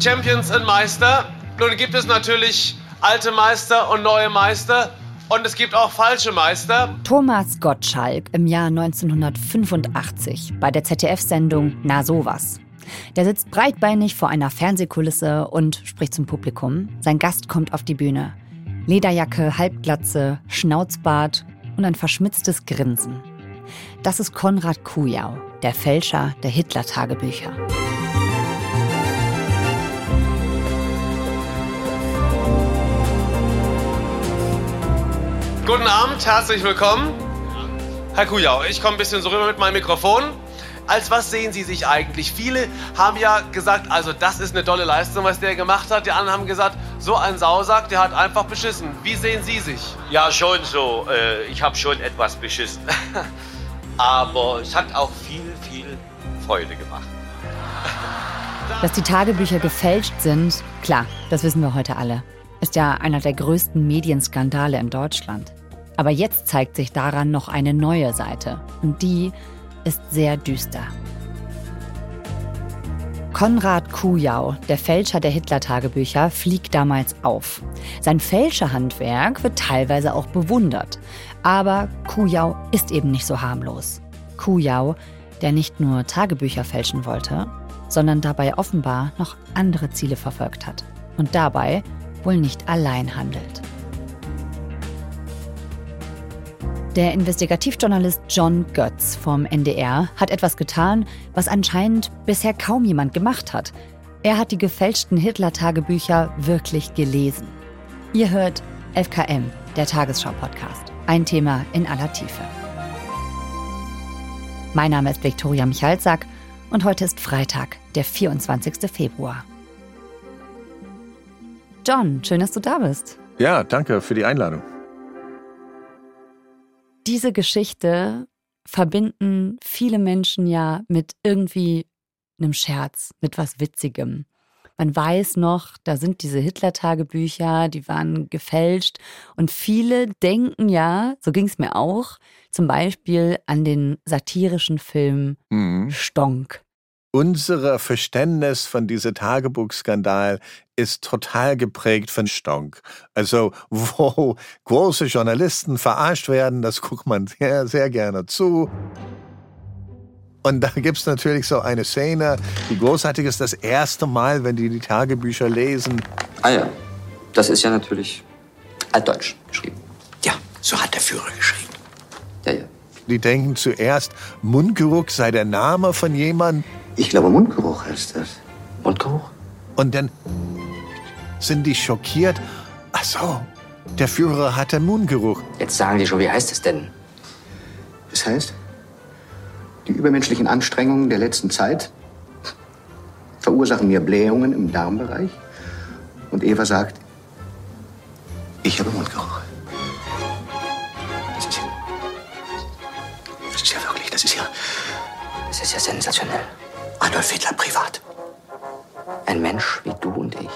Champions und Meister. Nun gibt es natürlich alte Meister und neue Meister. Und es gibt auch falsche Meister. Thomas Gottschalk im Jahr 1985 bei der ZDF-Sendung Na sowas. Der sitzt breitbeinig vor einer Fernsehkulisse und spricht zum Publikum. Sein Gast kommt auf die Bühne. Lederjacke, Halbglatze, Schnauzbart und ein verschmitztes Grinsen. Das ist Konrad Kujau, der Fälscher der Hitler-Tagebücher. Guten Abend, herzlich willkommen. Herr Kujau, ich komme ein bisschen so rüber mit meinem Mikrofon. Als was sehen Sie sich eigentlich? Viele haben ja gesagt, also das ist eine tolle Leistung, was der gemacht hat. Die anderen haben gesagt, so ein Sausack, der hat einfach beschissen. Wie sehen Sie sich? Ja, schon so. Äh, ich habe schon etwas beschissen. Aber es hat auch viel, viel Freude gemacht. Dass die Tagebücher gefälscht sind, klar, das wissen wir heute alle. Ist ja einer der größten Medienskandale in Deutschland. Aber jetzt zeigt sich daran noch eine neue Seite. Und die ist sehr düster. Konrad Kujau, der Fälscher der Hitler-Tagebücher, fliegt damals auf. Sein Fälscherhandwerk wird teilweise auch bewundert. Aber Kujau ist eben nicht so harmlos. Kujau, der nicht nur Tagebücher fälschen wollte, sondern dabei offenbar noch andere Ziele verfolgt hat. Und dabei wohl nicht allein handelt. Der Investigativjournalist John Götz vom NDR hat etwas getan, was anscheinend bisher kaum jemand gemacht hat. Er hat die gefälschten Hitler-Tagebücher wirklich gelesen. Ihr hört FKM, der Tagesschau-Podcast. Ein Thema in aller Tiefe. Mein Name ist Viktoria Michalzack und heute ist Freitag, der 24. Februar. John, schön, dass du da bist. Ja, danke für die Einladung diese Geschichte verbinden viele Menschen ja mit irgendwie einem Scherz, mit was Witzigem. Man weiß noch, da sind diese Hitler-Tagebücher, die waren gefälscht. Und viele denken ja, so ging es mir auch, zum Beispiel an den satirischen Film mhm. Stonk unser Verständnis von diesem Tagebuchskandal ist total geprägt von Stonk. Also, wo große Journalisten verarscht werden, das guckt man sehr, sehr gerne zu. Und da gibt's natürlich so eine Szene, die großartig ist, das erste Mal, wenn die die Tagebücher lesen. Ah ja, das ist ja natürlich altdeutsch geschrieben. Ja, so hat der Führer geschrieben. Ja, ja. Die denken zuerst, Mundgeruch sei der Name von jemandem. Ich glaube, Mundgeruch heißt das. Mundgeruch? Und dann sind die schockiert. Ach so, der Führer hatte Mundgeruch. Jetzt sagen die schon, wie heißt es denn? Das heißt, die übermenschlichen Anstrengungen der letzten Zeit verursachen mir Blähungen im Darmbereich. Und Eva sagt, ich habe Mundgeruch. Das ist ja, das ist ja wirklich, das ist ja, das ist ja sensationell. Adolf Hitler privat. Ein Mensch wie du und ich.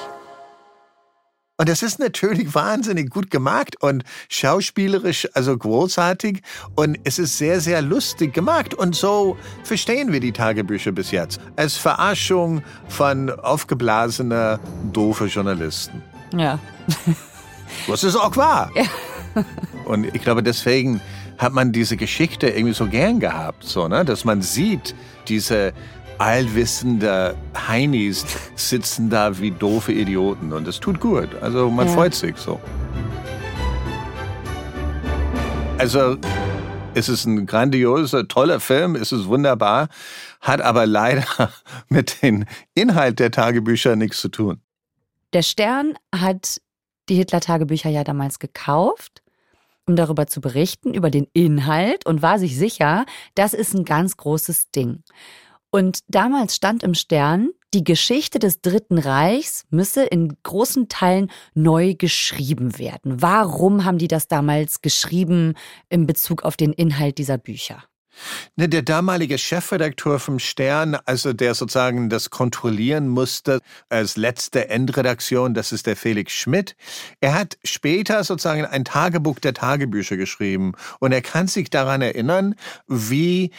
Und das ist natürlich wahnsinnig gut gemacht und schauspielerisch, also großartig. Und es ist sehr, sehr lustig gemacht. Und so verstehen wir die Tagebücher bis jetzt. Als Verarschung von aufgeblasener, doofe Journalisten. Ja. Das ist auch wahr. Ja. Und ich glaube, deswegen hat man diese Geschichte irgendwie so gern gehabt, so, ne? dass man sieht, diese allwissende Heinis sitzen da wie doofe Idioten und es tut gut. Also man ja. freut sich so. Also es ist ein grandioser, toller Film, es ist wunderbar, hat aber leider mit dem Inhalt der Tagebücher nichts zu tun. Der Stern hat die Hitler-Tagebücher ja damals gekauft, um darüber zu berichten, über den Inhalt und war sich sicher, das ist ein ganz großes Ding. Und damals stand im Stern, die Geschichte des Dritten Reichs müsse in großen Teilen neu geschrieben werden. Warum haben die das damals geschrieben in Bezug auf den Inhalt dieser Bücher? Ne, der damalige Chefredakteur vom Stern, also der sozusagen das kontrollieren musste als letzte Endredaktion, das ist der Felix Schmidt. Er hat später sozusagen ein Tagebuch der Tagebücher geschrieben und er kann sich daran erinnern, wie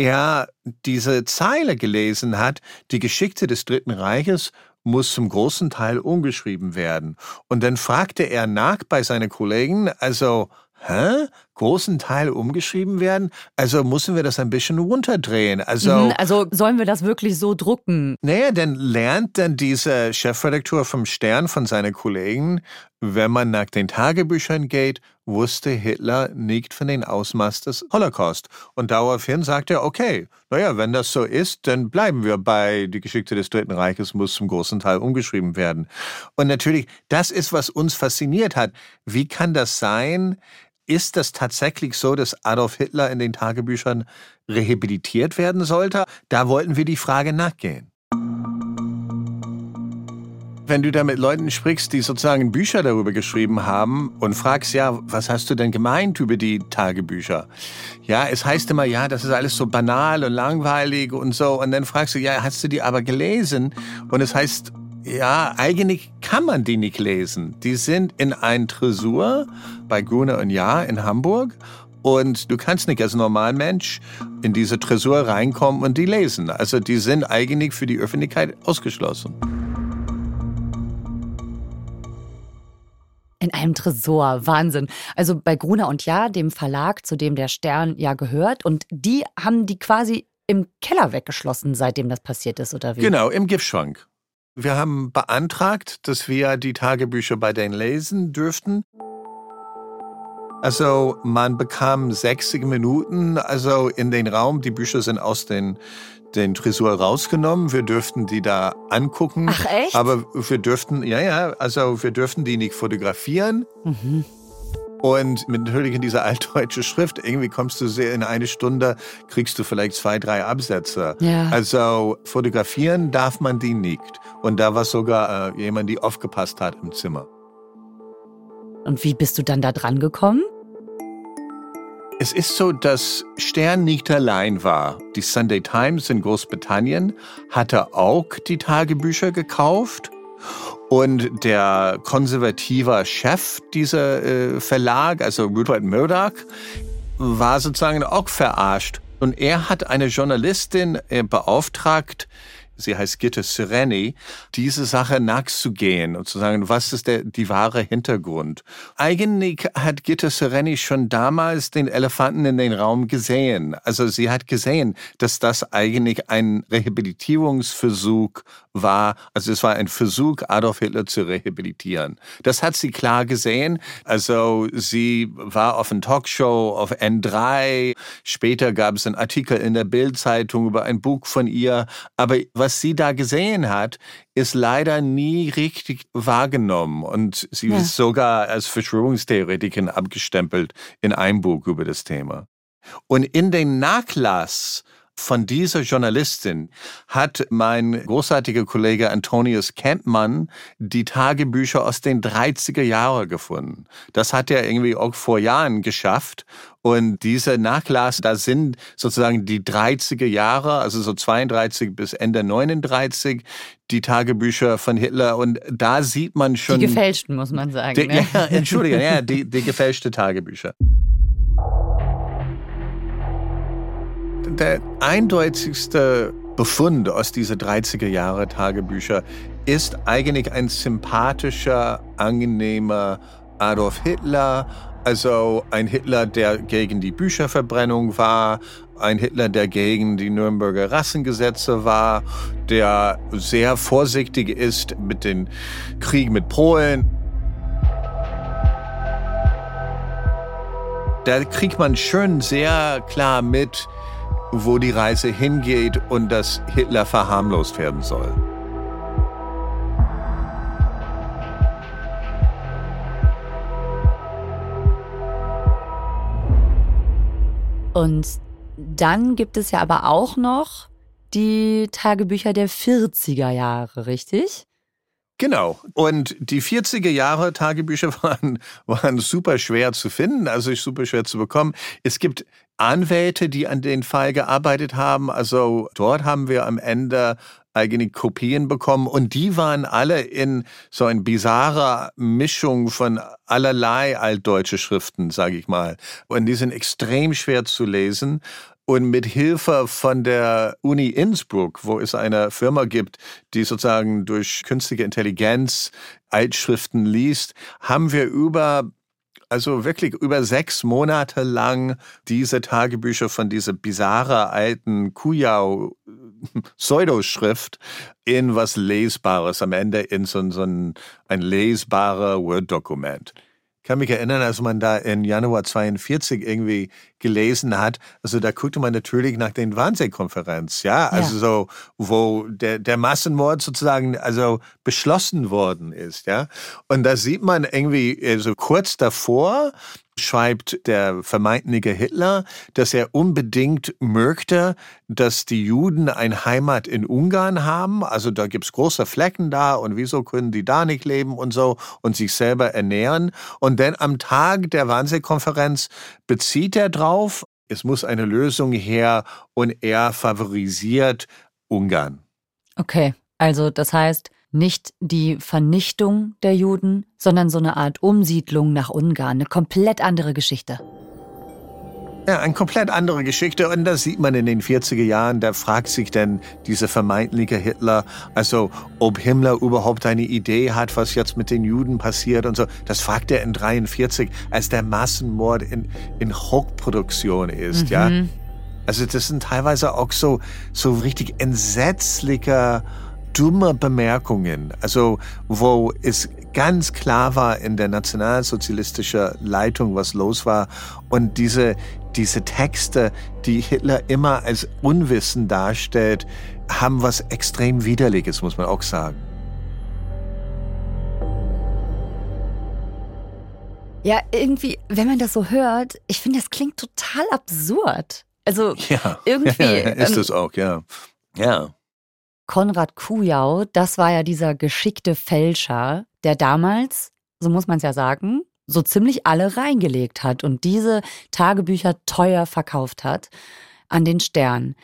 er diese Zeile gelesen hat, die Geschichte des Dritten Reiches muss zum großen Teil umgeschrieben werden. Und dann fragte er nach bei seinen Kollegen, also hä? Großen Teil umgeschrieben werden? Also müssen wir das ein bisschen runterdrehen. Also, Mhm, also sollen wir das wirklich so drucken? naja, dann lernt dann dieser Chefredakteur vom Stern von seinen Kollegen, wenn man nach den Tagebüchern geht, wusste Hitler nicht von den Ausmaß des Holocaust. Und daraufhin sagt er, okay, naja, wenn das so ist, dann bleiben wir bei die Geschichte des Dritten Reiches muss zum großen Teil umgeschrieben werden. Und natürlich, das ist, was uns fasziniert hat. Wie kann das sein? Ist das tatsächlich so, dass Adolf Hitler in den Tagebüchern rehabilitiert werden sollte? Da wollten wir die Frage nachgehen. Wenn du da mit Leuten sprichst, die sozusagen Bücher darüber geschrieben haben und fragst, ja, was hast du denn gemeint über die Tagebücher? Ja, es heißt immer, ja, das ist alles so banal und langweilig und so. Und dann fragst du, ja, hast du die aber gelesen? Und es heißt, ja, eigentlich kann man die nicht lesen. Die sind in ein Tresor bei Gruner und Jahr in Hamburg. Und du kannst nicht als Normalmensch in diese Tresor reinkommen und die lesen. Also die sind eigentlich für die Öffentlichkeit ausgeschlossen. In einem Tresor, Wahnsinn. Also bei Gruner und Jahr, dem Verlag, zu dem der Stern ja gehört, und die haben die quasi im Keller weggeschlossen, seitdem das passiert ist, oder wie? Genau, im Giftschrank. Wir haben beantragt, dass wir die Tagebücher bei denen lesen dürften. Also man bekam 60 Minuten, also in den Raum. Die Bücher sind aus den, den Tresor rausgenommen. Wir dürften die da angucken. Ach, echt? Aber wir dürften, ja, ja, also wir dürften die nicht fotografieren. Mhm. Und mit natürlich in dieser altdeutsche Schrift, irgendwie kommst du sehr in eine Stunde, kriegst du vielleicht zwei, drei Absätze. Ja. Also fotografieren darf man die nicht. Und da war sogar äh, jemand, die aufgepasst hat im Zimmer. Und wie bist du dann da dran gekommen? Es ist so, dass Stern nicht allein war. Die Sunday Times in Großbritannien hatte auch die Tagebücher gekauft. Und der konservative Chef dieser äh, Verlag, also Rupert Murdoch, war sozusagen auch verarscht. Und er hat eine Journalistin äh, beauftragt, sie heißt Gitte Sereni, diese Sache nachzugehen und zu sagen, was ist der, die wahre Hintergrund. Eigentlich hat Gitte Sereni schon damals den Elefanten in den Raum gesehen. Also sie hat gesehen, dass das eigentlich ein Rehabilitierungsversuch war. Also es war ein Versuch, Adolf Hitler zu rehabilitieren. Das hat sie klar gesehen. Also sie war auf einer Talkshow auf N3. Später gab es einen Artikel in der Bildzeitung über ein Buch von ihr. Aber was sie da gesehen hat, ist leider nie richtig wahrgenommen. Und sie Ja. ist sogar als Verschwörungstheoretikerin abgestempelt in einem Buch über das Thema. Und in den Nachlass von dieser Journalistin hat mein großartiger Kollege Antonius Kempmann die Tagebücher aus den 30er Jahren gefunden. Das hat er irgendwie auch vor Jahren geschafft. Und dieser Nachlass, da sind sozusagen die 30er Jahre, also so 32 bis Ende 39, die Tagebücher von Hitler. Und da sieht man Die schon... gefälschten, muss man sagen. Die, ne? ja, Entschuldigung, ja, die, die gefälschte Tagebücher. Der eindeutigste Befund aus diese 30er Jahre Tagebücher ist eigentlich ein sympathischer, angenehmer Adolf Hitler, also ein Hitler, der gegen die Bücherverbrennung war, ein Hitler, der gegen die Nürnberger Rassengesetze war, der sehr vorsichtig ist mit dem Krieg mit Polen. Da kriegt man schon sehr klar mit, wo die Reise hingeht und dass Hitler verharmlost werden soll. Und dann gibt es ja aber auch noch die Tagebücher der 40er Jahre, richtig? Genau. Und die 40er Jahre Tagebücher waren, waren super schwer zu finden, also super schwer zu bekommen. Es gibt Anwälte, die an den Fall gearbeitet haben. Also dort haben wir am Ende eigene Kopien bekommen und die waren alle in so ein bizarrer Mischung von allerlei altdeutsche Schriften, sage ich mal. Und die sind extrem schwer zu lesen. Und mit Hilfe von der Uni Innsbruck, wo es eine Firma gibt, die sozusagen durch künstliche Intelligenz Altschriften liest, haben wir über also wirklich über sechs Monate lang diese Tagebücher von dieser bizarre alten Kujau Pseudoschrift in was Lesbares, am Ende in so, so ein, ein lesbarer Word-Dokument kann mich erinnern, als man da in Januar 42 irgendwie gelesen hat, also da guckte man natürlich nach den Wannsee-Konferenz, ja, also ja. so, wo der, der Massenmord sozusagen also beschlossen worden ist, ja. Und da sieht man irgendwie so also kurz davor, schreibt der vermeintliche Hitler, dass er unbedingt möchte, dass die Juden eine Heimat in Ungarn haben. Also da gibt's große Flecken da und wieso können die da nicht leben und so und sich selber ernähren. Und dann am Tag der Wannsee-Konferenz bezieht er drauf, es muss eine Lösung her und er favorisiert Ungarn. Okay, also das heißt, nicht die Vernichtung der Juden, sondern so eine Art Umsiedlung nach Ungarn, eine komplett andere Geschichte. Ja, eine komplett andere Geschichte. Und das sieht man in den 40er Jahren. Da fragt sich dann dieser vermeintliche Hitler, also ob Himmler überhaupt eine Idee hat, was jetzt mit den Juden passiert und so. Das fragt er in 43, als der Massenmord in, in Hochproduktion ist, mhm. ja. Also das sind teilweise auch so, so richtig entsetzlicher dumme Bemerkungen, also wo es ganz klar war in der nationalsozialistischen Leitung, was los war und diese, diese Texte, die Hitler immer als Unwissen darstellt, haben was extrem Widerliches, muss man auch sagen. Ja, irgendwie, wenn man das so hört, ich finde, das klingt total absurd. Also ja, irgendwie. Ja, ist ähm, es auch, ja. Ja. Konrad Kujau, das war ja dieser geschickte Fälscher, der damals, so muss man es ja sagen, so ziemlich alle reingelegt hat und diese Tagebücher teuer verkauft hat an den Stern.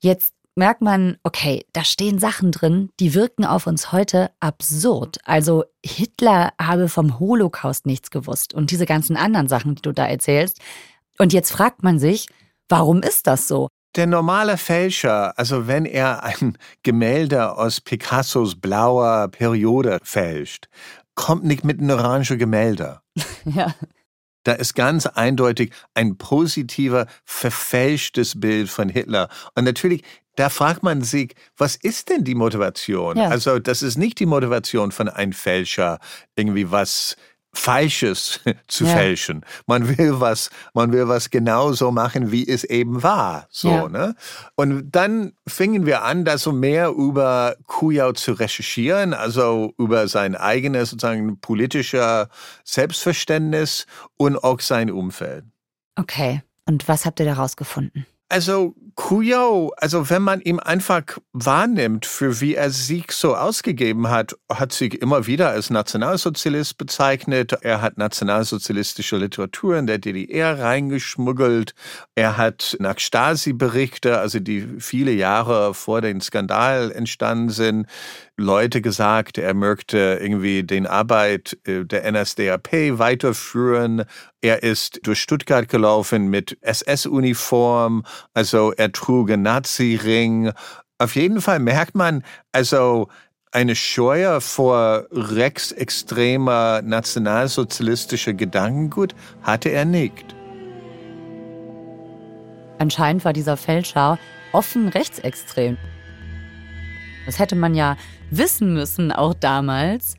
Jetzt merkt man, okay, da stehen Sachen drin, die wirken auf uns heute absurd. Also Hitler habe vom Holocaust nichts gewusst und diese ganzen anderen Sachen, die du da erzählst. Und jetzt fragt man sich, warum ist das so? Der normale Fälscher, also wenn er ein Gemälde aus Picassos blauer Periode fälscht, kommt nicht mit einem orange Gemälde. ja. Da ist ganz eindeutig ein positiver, verfälschtes Bild von Hitler. Und natürlich, da fragt man sich, was ist denn die Motivation? Ja. Also, das ist nicht die Motivation von einem Fälscher, irgendwie was Falsches zu ja. fälschen. Man will was, man will was genauso machen, wie es eben war. So, ja. ne? Und dann fingen wir an, da so mehr über Kujau zu recherchieren, also über sein eigenes sozusagen politischer Selbstverständnis und auch sein Umfeld. Okay. Und was habt ihr daraus gefunden? Also Kujau, also wenn man ihn einfach wahrnimmt, für wie er sich so ausgegeben hat, hat sich immer wieder als Nationalsozialist bezeichnet. Er hat nationalsozialistische Literatur in der DDR reingeschmuggelt. Er hat nach Stasi-Berichte, also die viele Jahre vor dem Skandal entstanden sind, Leute gesagt, er möchte irgendwie den Arbeit äh, der NSDAP weiterführen. Er ist durch Stuttgart gelaufen mit SS-Uniform, also er trug einen Nazi-Ring. Auf jeden Fall merkt man, also eine Scheuer vor rechtsextremer nationalsozialistischer Gedankengut hatte er nicht. Anscheinend war dieser Fälscher offen rechtsextrem. Das hätte man ja wissen müssen, auch damals.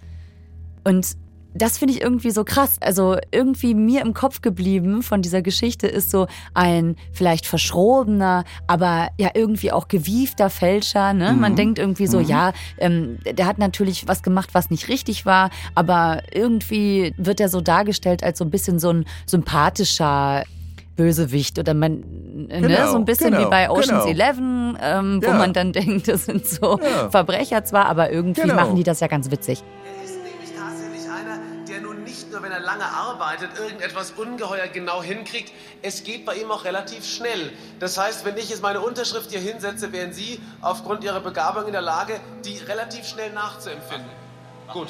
Und das finde ich irgendwie so krass. Also irgendwie mir im Kopf geblieben von dieser Geschichte ist so ein vielleicht verschrobener, aber ja irgendwie auch gewiefter Fälscher. Ne? Mhm. Man denkt irgendwie so, mhm. ja, ähm, der hat natürlich was gemacht, was nicht richtig war, aber irgendwie wird er so dargestellt als so ein bisschen so ein sympathischer Bösewicht oder man, ne, genau, ne, so ein bisschen genau, wie bei Ocean's genau. Eleven, ähm, wo ja. man dann denkt, das sind so ja. Verbrecher zwar, aber irgendwie genau. machen die das ja ganz witzig. Lange arbeitet, irgendetwas ungeheuer genau hinkriegt. Es geht bei ihm auch relativ schnell. Das heißt, wenn ich jetzt meine Unterschrift hier hinsetze, wären Sie aufgrund Ihrer Begabung in der Lage, die relativ schnell nachzuempfinden. Gut.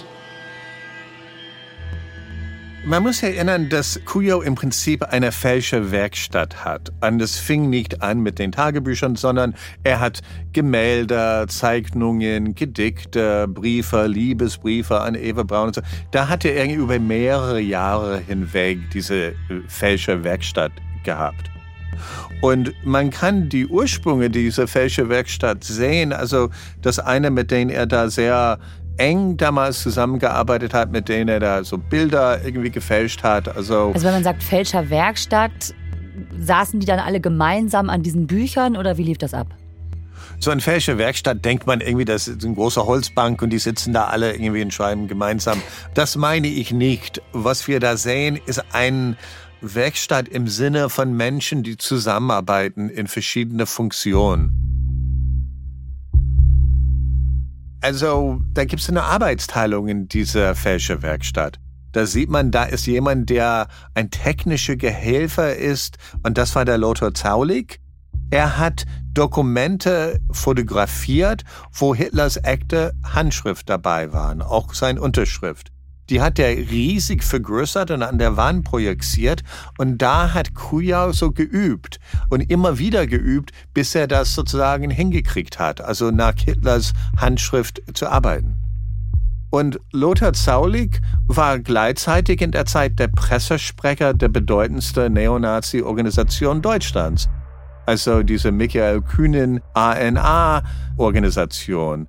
Man muss erinnern, dass Kujo im Prinzip eine falsche Werkstatt hat. Und es fing nicht an mit den Tagebüchern, sondern er hat Gemälde, Zeichnungen, Gedichte, Briefe, Liebesbriefe an Eva Braun und so. Da hat er irgendwie über mehrere Jahre hinweg diese äh, falsche Werkstatt gehabt. Und man kann die Ursprünge dieser falsche Werkstatt sehen. Also das eine, mit denen er da sehr eng damals zusammengearbeitet hat, mit denen er da so Bilder irgendwie gefälscht hat. Also, also wenn man sagt Fälscherwerkstatt, saßen die dann alle gemeinsam an diesen Büchern oder wie lief das ab? So eine Fälscherwerkstatt denkt man irgendwie, das ist eine große Holzbank und die sitzen da alle irgendwie und schreiben gemeinsam. Das meine ich nicht. Was wir da sehen, ist ein Werkstatt im Sinne von Menschen, die zusammenarbeiten in verschiedene Funktionen. Also da gibt es eine Arbeitsteilung in dieser Fälscherwerkstatt. Da sieht man, da ist jemand, der ein technischer Gehelfer ist und das war der Lothar Zaulig. Er hat Dokumente fotografiert, wo Hitlers echte Handschrift dabei waren, auch seine Unterschrift. Die hat er riesig vergrößert und an der Wand projiziert. Und da hat Kujau so geübt und immer wieder geübt, bis er das sozusagen hingekriegt hat, also nach Hitlers Handschrift zu arbeiten. Und Lothar Zaulig war gleichzeitig in der Zeit der Pressesprecher der bedeutendsten Neonazi-Organisation Deutschlands. Also diese Michael Kühnen ANA-Organisation.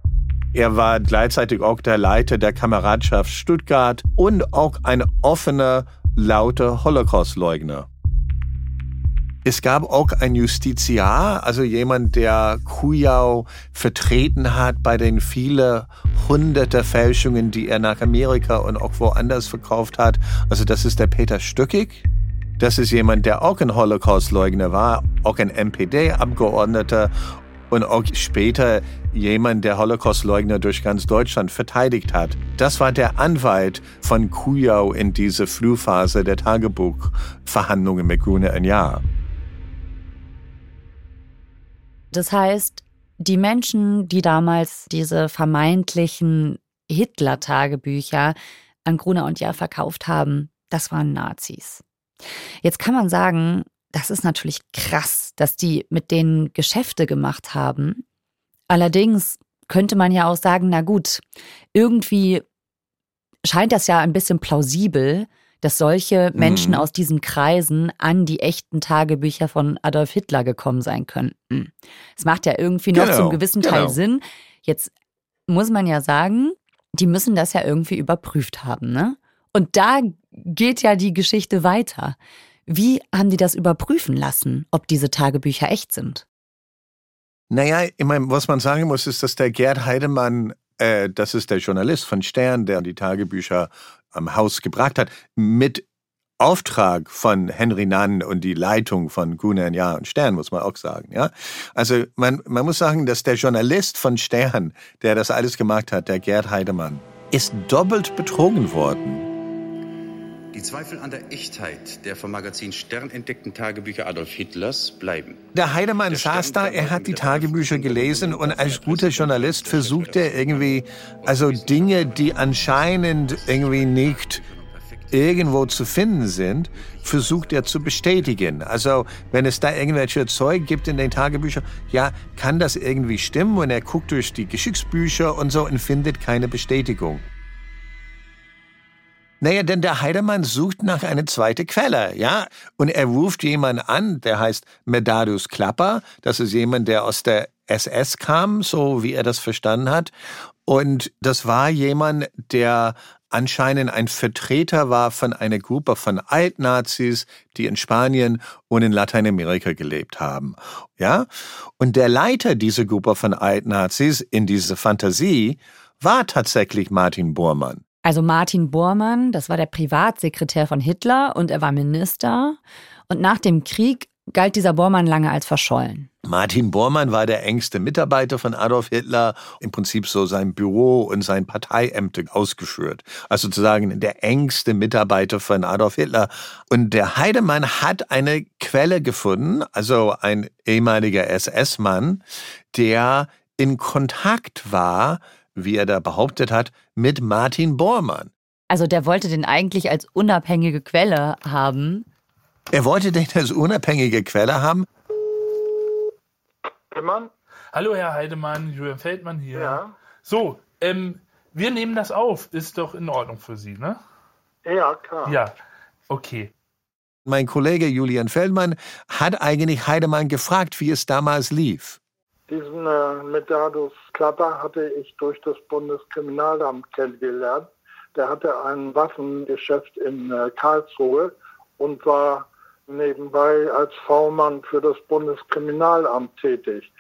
Er war gleichzeitig auch der Leiter der Kameradschaft Stuttgart und auch ein offener, lauter Holocaust-Leugner. Es gab auch ein Justiziar, also jemand, der Kujau vertreten hat bei den vielen hunderte Fälschungen, die er nach Amerika und auch woanders verkauft hat. Also das ist der Peter Stückig. Das ist jemand, der auch ein Holocaust-Leugner war, auch ein MPD-Abgeordneter und auch später jemand, der Holocaust-Leugner durch ganz Deutschland verteidigt hat. Das war der Anwalt von Kujau in dieser Frühphase der Tagebuchverhandlungen mit Grune ein Jahr. Das heißt, die Menschen, die damals diese vermeintlichen Hitler-Tagebücher an Gruner und Jahr verkauft haben, das waren Nazis. Jetzt kann man sagen, das ist natürlich krass, dass die mit denen Geschäfte gemacht haben. Allerdings könnte man ja auch sagen, na gut, irgendwie scheint das ja ein bisschen plausibel, dass solche Menschen mhm. aus diesen Kreisen an die echten Tagebücher von Adolf Hitler gekommen sein könnten. Es macht ja irgendwie noch genau, zum gewissen Teil genau. Sinn. Jetzt muss man ja sagen, die müssen das ja irgendwie überprüft haben, ne? Und da geht ja die Geschichte weiter. Wie haben die das überprüfen lassen, ob diese Tagebücher echt sind? Naja, ich meine, was man sagen muss, ist, dass der Gerd Heidemann, äh, das ist der Journalist von Stern, der die Tagebücher am Haus gebracht hat, mit Auftrag von Henry Nann und die Leitung von Gunnar Ja und Stern, muss man auch sagen. Ja? Also man, man muss sagen, dass der Journalist von Stern, der das alles gemacht hat, der Gerd Heidemann, ist doppelt betrogen worden. Zweifel an der Echtheit der vom Magazin Stern entdeckten Tagebücher Adolf Hitlers bleiben. Der Heidemann der saß da, er hat die Tagebücher gelesen und als guter Journalist versucht er irgendwie, also Dinge, die anscheinend irgendwie nicht irgendwo zu finden sind, versucht er zu bestätigen. Also wenn es da irgendwelche Zeug gibt in den Tagebüchern, ja, kann das irgendwie stimmen? Und er guckt durch die Geschichtsbücher und so und findet keine Bestätigung. Naja, denn der Heidemann sucht nach einer zweiten Quelle, ja? Und er ruft jemanden an, der heißt Medardus Klapper. Das ist jemand, der aus der SS kam, so wie er das verstanden hat. Und das war jemand, der anscheinend ein Vertreter war von einer Gruppe von Altnazis, die in Spanien und in Lateinamerika gelebt haben. Ja? Und der Leiter dieser Gruppe von Altnazis in dieser Fantasie war tatsächlich Martin Bormann. Also Martin Bormann, das war der Privatsekretär von Hitler und er war Minister. Und nach dem Krieg galt dieser Bormann lange als verschollen. Martin Bormann war der engste Mitarbeiter von Adolf Hitler, im Prinzip so sein Büro und sein Parteiämter ausgeführt. Also sozusagen der engste Mitarbeiter von Adolf Hitler. Und der Heidemann hat eine Quelle gefunden, also ein ehemaliger SS-Mann, der in Kontakt war, wie er da behauptet hat, mit Martin Bormann. Also der wollte den eigentlich als unabhängige Quelle haben. Er wollte den als unabhängige Quelle haben. Heidemann? Hallo, Herr Heidemann, Julian Feldmann hier. Ja. So, ähm, wir nehmen das auf. Ist doch in Ordnung für Sie, ne? Ja, klar. Ja, okay. Mein Kollege Julian Feldmann hat eigentlich Heidemann gefragt, wie es damals lief. Diesen äh, Medardus Klapper hatte ich durch das Bundeskriminalamt kennengelernt. Der hatte ein Waffengeschäft in äh, Karlsruhe und war nebenbei als V-Mann für das Bundeskriminalamt tätig.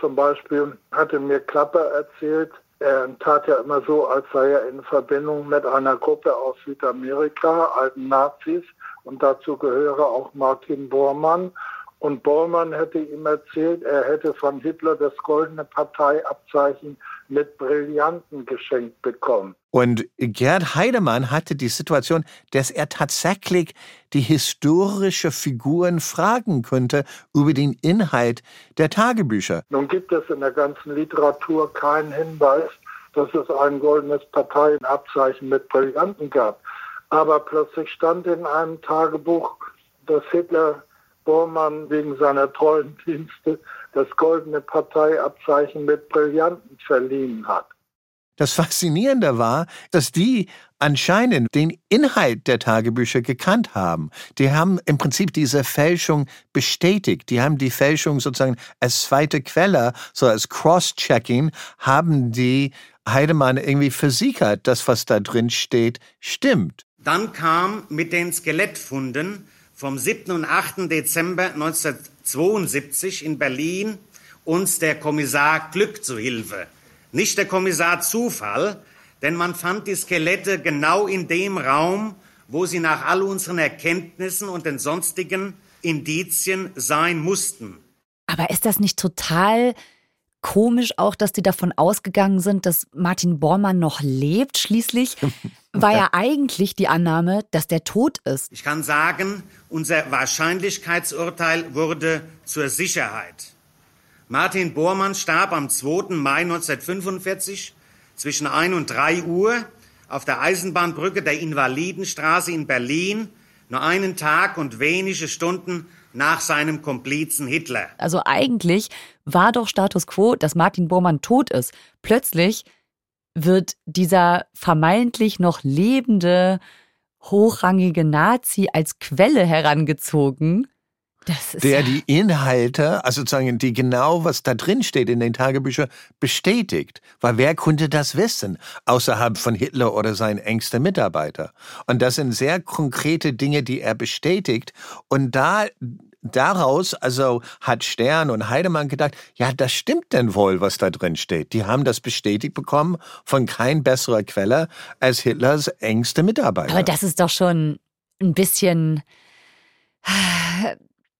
Zum Beispiel hatte mir Klapper erzählt, er tat ja immer so, als sei er in Verbindung mit einer Gruppe aus Südamerika, alten Nazis, und dazu gehöre auch Martin Bormann. Und Bormann hätte ihm erzählt, er hätte von Hitler das goldene Parteiabzeichen mit Brillanten geschenkt bekommen. Und Gerd Heidemann hatte die Situation, dass er tatsächlich die historische Figuren fragen könnte über den Inhalt der Tagebücher. Nun gibt es in der ganzen Literatur keinen Hinweis, dass es ein goldenes Parteienabzeichen mit Brillanten gab. Aber plötzlich stand in einem Tagebuch, dass Hitler Bormann wegen seiner treuen Dienste das goldene Parteiabzeichen mit Brillanten verliehen hat. Das Faszinierende war, dass die anscheinend den Inhalt der Tagebücher gekannt haben. Die haben im Prinzip diese Fälschung bestätigt. Die haben die Fälschung sozusagen als zweite Quelle, so als Cross-Checking, haben die Heidemann irgendwie versichert, dass was da drin steht, stimmt. Dann kam mit den Skelettfunden vom 7. und 8. Dezember 1972 in Berlin uns der Kommissar Glück zu Hilfe. Nicht der Kommissar Zufall, denn man fand die Skelette genau in dem Raum, wo sie nach all unseren Erkenntnissen und den sonstigen Indizien sein mussten. Aber ist das nicht total komisch auch, dass die davon ausgegangen sind, dass Martin Bormann noch lebt? Schließlich war ja eigentlich die Annahme, dass der tot ist. Ich kann sagen, unser Wahrscheinlichkeitsurteil wurde zur Sicherheit. Martin Bormann starb am 2. Mai 1945 zwischen 1 und 3 Uhr auf der Eisenbahnbrücke der Invalidenstraße in Berlin, nur einen Tag und wenige Stunden nach seinem Komplizen Hitler. Also eigentlich war doch Status quo, dass Martin Bormann tot ist. Plötzlich wird dieser vermeintlich noch lebende, hochrangige Nazi als Quelle herangezogen. der die Inhalte, also sozusagen die genau, was da drin steht in den Tagebüchern, bestätigt. Weil wer konnte das wissen, außerhalb von Hitler oder seinen engsten Mitarbeiter? Und das sind sehr konkrete Dinge, die er bestätigt. Und da daraus, also hat Stern und Heidemann gedacht, ja, das stimmt denn wohl, was da drin steht. Die haben das bestätigt bekommen von kein besserer Quelle als Hitlers engste Mitarbeiter. Aber das ist doch schon ein bisschen,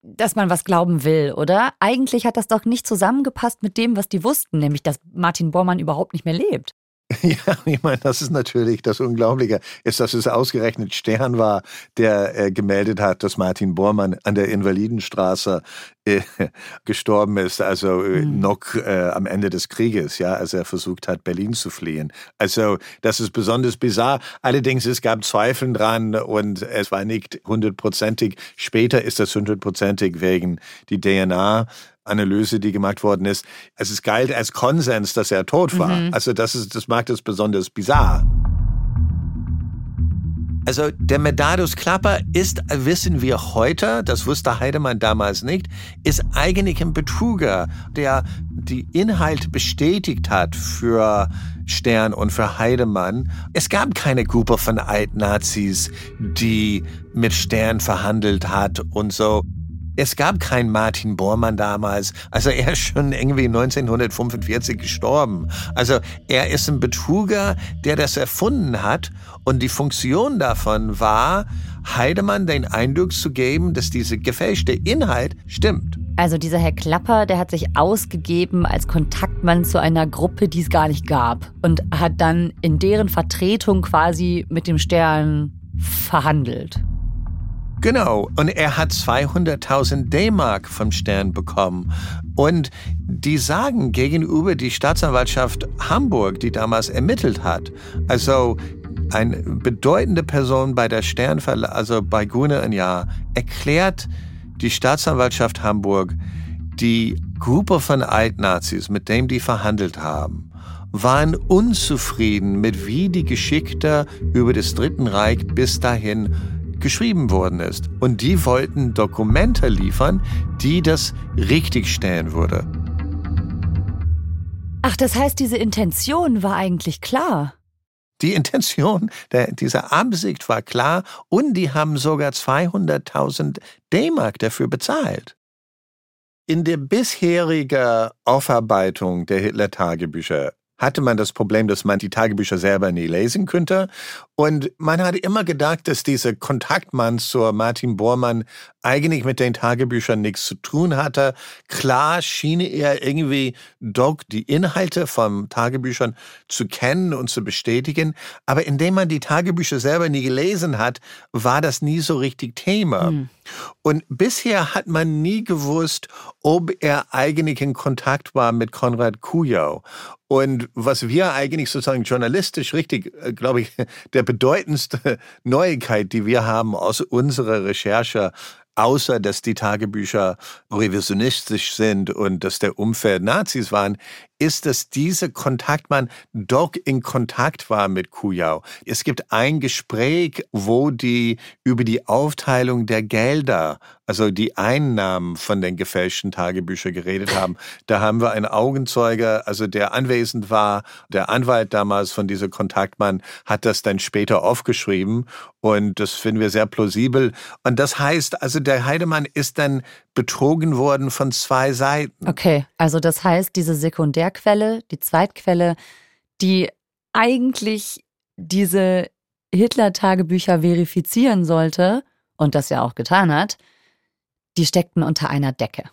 dass man was glauben will, oder? Eigentlich hat das doch nicht zusammengepasst mit dem, was die wussten, nämlich dass Martin Bormann überhaupt nicht mehr lebt. Ja, ich meine, das ist natürlich das Unglaubliche, ist, dass es ausgerechnet Stern war, der äh, gemeldet hat, dass Martin Bormann an der Invalidenstraße äh, gestorben ist, also äh, mhm. noch äh, am Ende des Krieges, ja, als er versucht hat, Berlin zu fliehen. Also das ist besonders bizarr. Allerdings es gab Zweifel dran und es war nicht hundertprozentig. Später ist das hundertprozentig wegen die DNA Analyse, die gemacht worden ist. Also es galt als Konsens, dass er tot war. Mhm. Also das ist, das macht es besonders bizarr. Also der Medardus Klapper ist, wissen wir heute, das wusste Heidemann damals nicht, ist eigentlich ein Betrüger, der die Inhalt bestätigt hat für Stern und für Heidemann. Es gab keine Gruppe von Altnazis, die mit Stern verhandelt hat und so. Es gab keinen Martin Bormann damals. Also er ist schon irgendwie 1945 gestorben. Also er ist ein Betrüger, der das erfunden hat. Und die Funktion davon war, Heidemann den Eindruck zu geben, dass diese gefälschte Inhalt stimmt. Also dieser Herr Klapper, der hat sich ausgegeben als Kontaktmann zu einer Gruppe, die es gar nicht gab. Und hat dann in deren Vertretung quasi mit dem Stern verhandelt. Genau, und er hat 200.000 D-Mark vom Stern bekommen. Und die sagen gegenüber die Staatsanwaltschaft Hamburg, die damals ermittelt hat, also eine bedeutende Person bei der Sternverlag, also bei Gune ein Jahr, erklärt die Staatsanwaltschaft Hamburg, die Gruppe von Altnazis, mit dem die verhandelt haben, waren unzufrieden mit wie die Geschichte über das Dritten Reich bis dahin geschrieben worden ist. Und die wollten Dokumente liefern, die das richtigstellen würde. Ach, das heißt, diese Intention war eigentlich klar. Die Intention der, dieser Absicht war klar und die haben sogar 200.000 D-Mark dafür bezahlt. In der bisherigen Aufarbeitung der Hitler-Tagebücher hatte man das Problem, dass man die Tagebücher selber nie lesen könnte. Und man hatte immer gedacht, dass dieser Kontaktmann zur Martin Bormann eigentlich mit den Tagebüchern nichts zu tun hatte. Klar schien er irgendwie doch die Inhalte von Tagebüchern zu kennen und zu bestätigen. Aber indem man die Tagebücher selber nie gelesen hat, war das nie so richtig Thema. Mhm. Und bisher hat man nie gewusst, ob er eigentlich in Kontakt war mit Konrad Kujau. Und was wir eigentlich sozusagen journalistisch richtig, äh, glaube ich, der bedeutendste Neuigkeit, die wir haben aus unserer Recherche, außer dass die Tagebücher revisionistisch sind und dass der Umfeld Nazis waren, ist, dass dieser Kontaktmann doch in Kontakt war mit Kujau. Es gibt ein Gespräch, wo die über die Aufteilung der Gelder, also die Einnahmen von den gefälschten Tagebüchern geredet haben. Da haben wir einen Augenzeuge, also der anwesend war, der Anwalt damals von dieser Kontaktmann hat das dann später aufgeschrieben und das finden wir sehr plausibel. Und das heißt, also der Heidemann ist dann betrogen worden von zwei Seiten. Okay, also das heißt, diese Sekundärquelle, die Zweitquelle, die eigentlich diese Hitler-Tagebücher verifizieren sollte und das ja auch getan hat, die steckten unter einer Decke.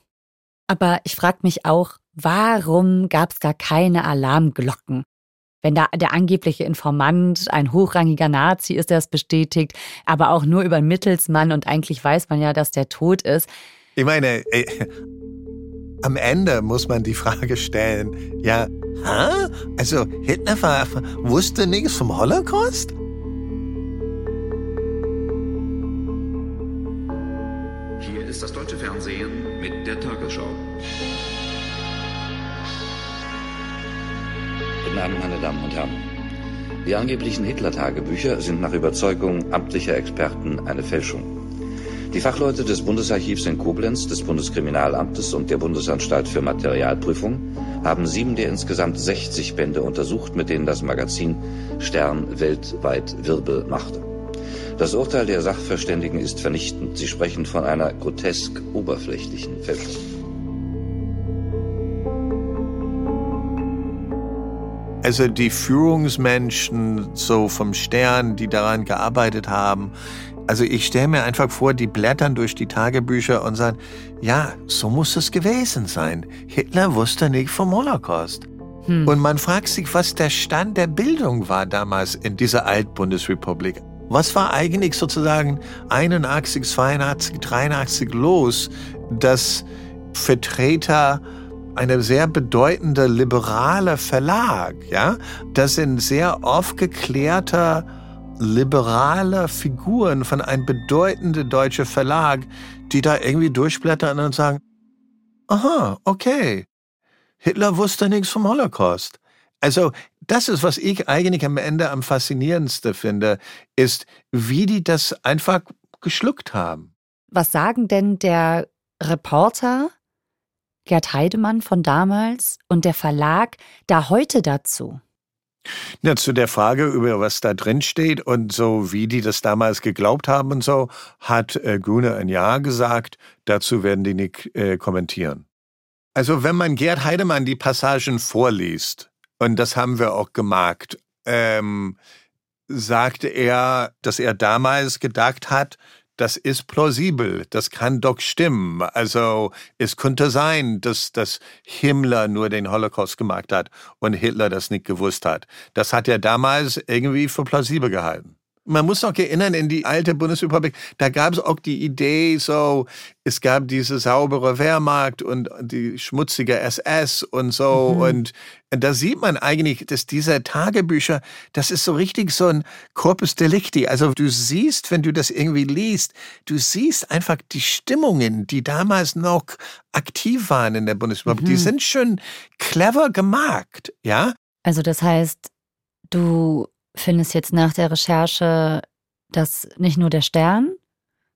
Aber ich frage mich auch, warum gab es gar keine Alarmglocken? Wenn da der angebliche Informant ein hochrangiger Nazi ist, der es bestätigt, aber auch nur über einen Mittelsmann und eigentlich weiß man ja, dass der tot ist. Ich meine, am Ende muss man die Frage stellen, ja, hä? Also Hitler war, wusste nichts vom Holocaust? Hier ist das deutsche Fernsehen mit der Tagesschau. Guten Abend, meine Damen und Herren. Die angeblichen Hitler-Tagebücher sind nach Überzeugung amtlicher Experten eine Fälschung. Die Fachleute des Bundesarchivs in Koblenz, des Bundeskriminalamtes und der Bundesanstalt für Materialprüfung haben sieben der insgesamt 60 Bände untersucht, mit denen das Magazin Stern weltweit Wirbel machte. Das Urteil der Sachverständigen ist vernichtend. Sie sprechen von einer grotesk oberflächlichen Fälschung. Also die Führungsmenschen so vom Stern, die daran gearbeitet haben, also ich stelle mir einfach vor, die blättern durch die Tagebücher und sagen, ja, so muss es gewesen sein. Hitler wusste nicht vom Holocaust. Hm. Und man fragt sich, was der Stand der Bildung war damals in dieser Altbundesrepublik. Was war eigentlich sozusagen 81, 82, 83 los, dass Vertreter eine sehr bedeutende liberale Verlag, ja, das ein sehr aufgeklärter liberaler Figuren von einem bedeutenden deutschen Verlag, die da irgendwie durchblättern und sagen, aha, okay, Hitler wusste nichts vom Holocaust. Also das ist, was ich eigentlich am Ende am faszinierendsten finde, ist, wie die das einfach geschluckt haben. Was sagen denn der Reporter Gerd Heidemann von damals und der Verlag da heute dazu? Ja, zu der Frage, über was da drin steht und so, wie die das damals geglaubt haben und so, hat äh, Grune ein Ja gesagt. Dazu werden die nicht äh, kommentieren. Also, wenn man Gerd Heidemann die Passagen vorliest, und das haben wir auch gemacht, ähm, sagte er, dass er damals gedacht hat, das ist plausibel, das kann doch stimmen. Also es könnte sein, dass, dass Himmler nur den Holocaust gemacht hat und Hitler das nicht gewusst hat. Das hat er damals irgendwie für plausibel gehalten. Man muss noch erinnern, in die alte Bundesrepublik, da gab es auch die Idee, so, es gab diese saubere Wehrmacht und die schmutzige SS und so. Mhm. Und da sieht man eigentlich, dass diese Tagebücher, das ist so richtig so ein Corpus Delicti. Also du siehst, wenn du das irgendwie liest, du siehst einfach die Stimmungen, die damals noch aktiv waren in der Bundesrepublik. Mhm. Die sind schon clever gemacht, ja? Also das heißt, du findest jetzt nach der Recherche, dass nicht nur der Stern,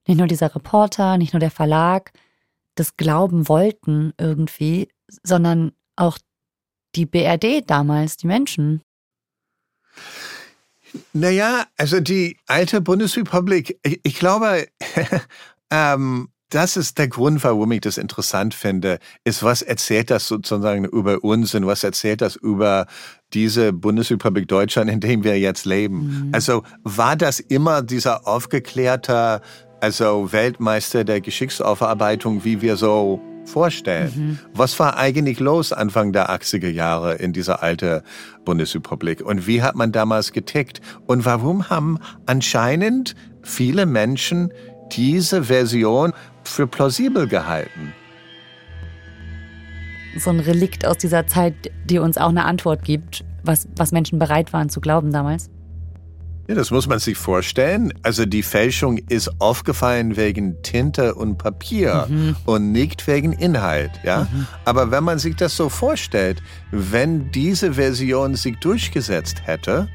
nicht nur dieser Reporter, nicht nur der Verlag das glauben wollten irgendwie, sondern auch die BRD damals, die Menschen. Naja, also die alte Bundesrepublik, ich, ich glaube, ähm, das ist der Grund, warum ich das interessant finde, ist, was erzählt das sozusagen über uns und was erzählt das über diese Bundesrepublik Deutschland, in dem wir jetzt leben. Mhm. Also war das immer dieser aufgeklärte, also Weltmeister der Geschichtsaufarbeitung, wie wir so vorstellen. Mhm. Was war eigentlich los Anfang der 80er Jahre in dieser alten Bundesrepublik? Und wie hat man damals getickt? Und warum haben anscheinend viele Menschen diese Version für plausibel gehalten. So ein Relikt aus dieser Zeit, die uns auch eine Antwort gibt, was, was Menschen bereit waren zu glauben damals. Ja, das muss man sich vorstellen. Also die Fälschung ist aufgefallen wegen Tinte und Papier mhm. und nicht wegen Inhalt. Ja? Mhm. Aber wenn man sich das so vorstellt, wenn diese Version sich durchgesetzt hätte,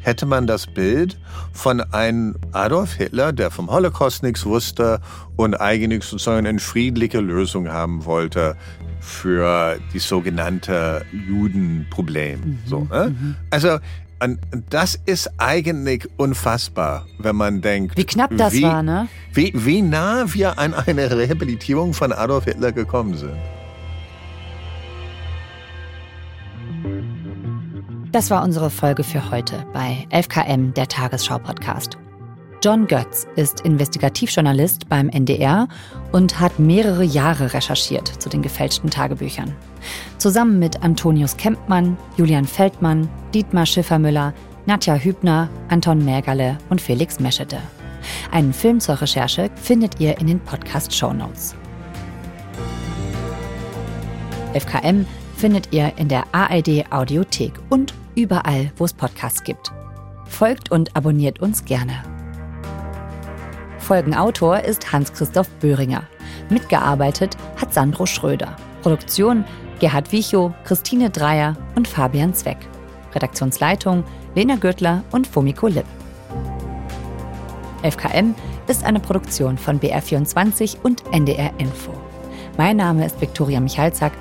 hätte man das Bild von einem Adolf Hitler, der vom Holocaust nichts wusste und eigentlich sozusagen eine friedliche Lösung haben wollte für die sogenannte Judenproblem. Mhm, so, ne? Mhm. Also und das ist eigentlich unfassbar, wenn man denkt. Wie knapp das wie, war, ne? Wie, wie nah wir an eine Rehabilitierung von Adolf Hitler gekommen sind. Das war unsere Folge für heute bei 11KM, der Tagesschau-Podcast. John Götz ist Investigativjournalist beim NDR und hat mehrere Jahre recherchiert zu den gefälschten Tagebüchern. Zusammen mit Antonius Kempmann, Julian Feldmann, Dietmar Schiffermüller, Nadja Hübner, Anton Mergerle und Felix Meschede. Einen Film zur Recherche findet ihr in den Podcast-Show Notes. FKM findet ihr in der ARD Audiothek und überall, wo es Podcasts gibt. Folgt und abonniert uns gerne. Folgenautor ist Hans-Christoph Böhringer. Mitgearbeitet hat Sandro Schröder. Produktion Gerhard Wichow, Christine Dreier und Fabian Zweck. Redaktionsleitung Lena Gürtler und Fumiko Lipp. FKM ist eine Produktion von BR24 und NDR Info. Mein Name ist Viktoria Michalzack.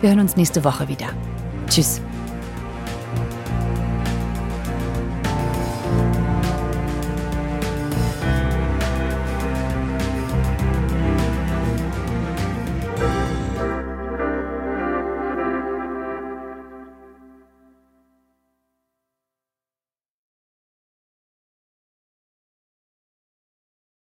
Wir hören uns nächste Woche wieder. Tschüss.